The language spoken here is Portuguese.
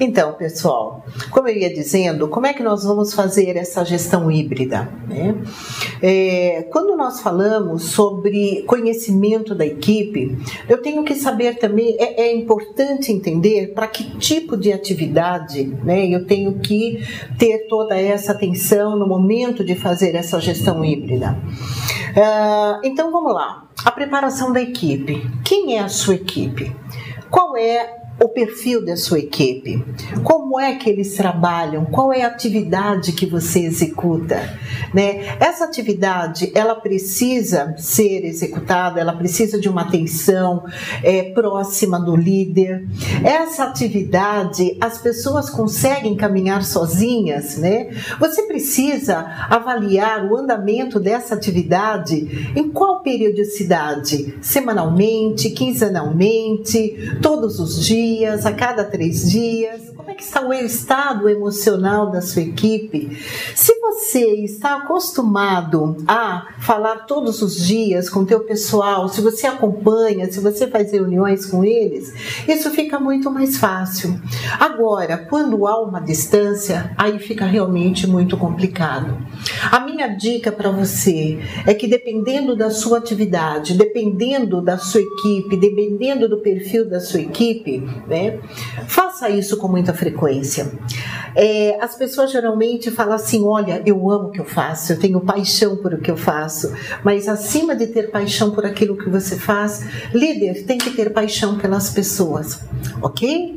Então, pessoal, como eu ia dizendo, como é que nós vamos fazer essa gestão híbrida? Né? É, quando nós falamos sobre conhecimento da equipe, eu tenho que saber também, é, é importante entender para que tipo de atividade né, eu tenho que ter toda essa atenção no momento de fazer essa gestão híbrida. Uh, então vamos lá. A preparação da equipe. Quem é a sua equipe? Qual é o perfil da sua equipe, como é que eles trabalham, qual é a atividade que você executa, né? Essa atividade ela precisa ser executada, ela precisa de uma atenção é, próxima do líder. Essa atividade as pessoas conseguem caminhar sozinhas, né? Você precisa avaliar o andamento dessa atividade em qual periodicidade, semanalmente, quinzenalmente, todos os dias dias, a cada três dias? Como é que está o estado emocional da sua equipe? Se você está acostumado a falar todos os dias com o teu pessoal, se você acompanha, se você faz reuniões com eles, isso fica muito mais fácil. Agora, quando há uma distância, aí fica realmente muito complicado. A minha dica para você é que dependendo da sua atividade, dependendo da sua equipe, dependendo do perfil da sua equipe, né? Faça isso com muita frequência. É, as pessoas geralmente falam assim: olha, eu amo o que eu faço, eu tenho paixão por o que eu faço, mas acima de ter paixão por aquilo que você faz, líder tem que ter paixão pelas pessoas, ok?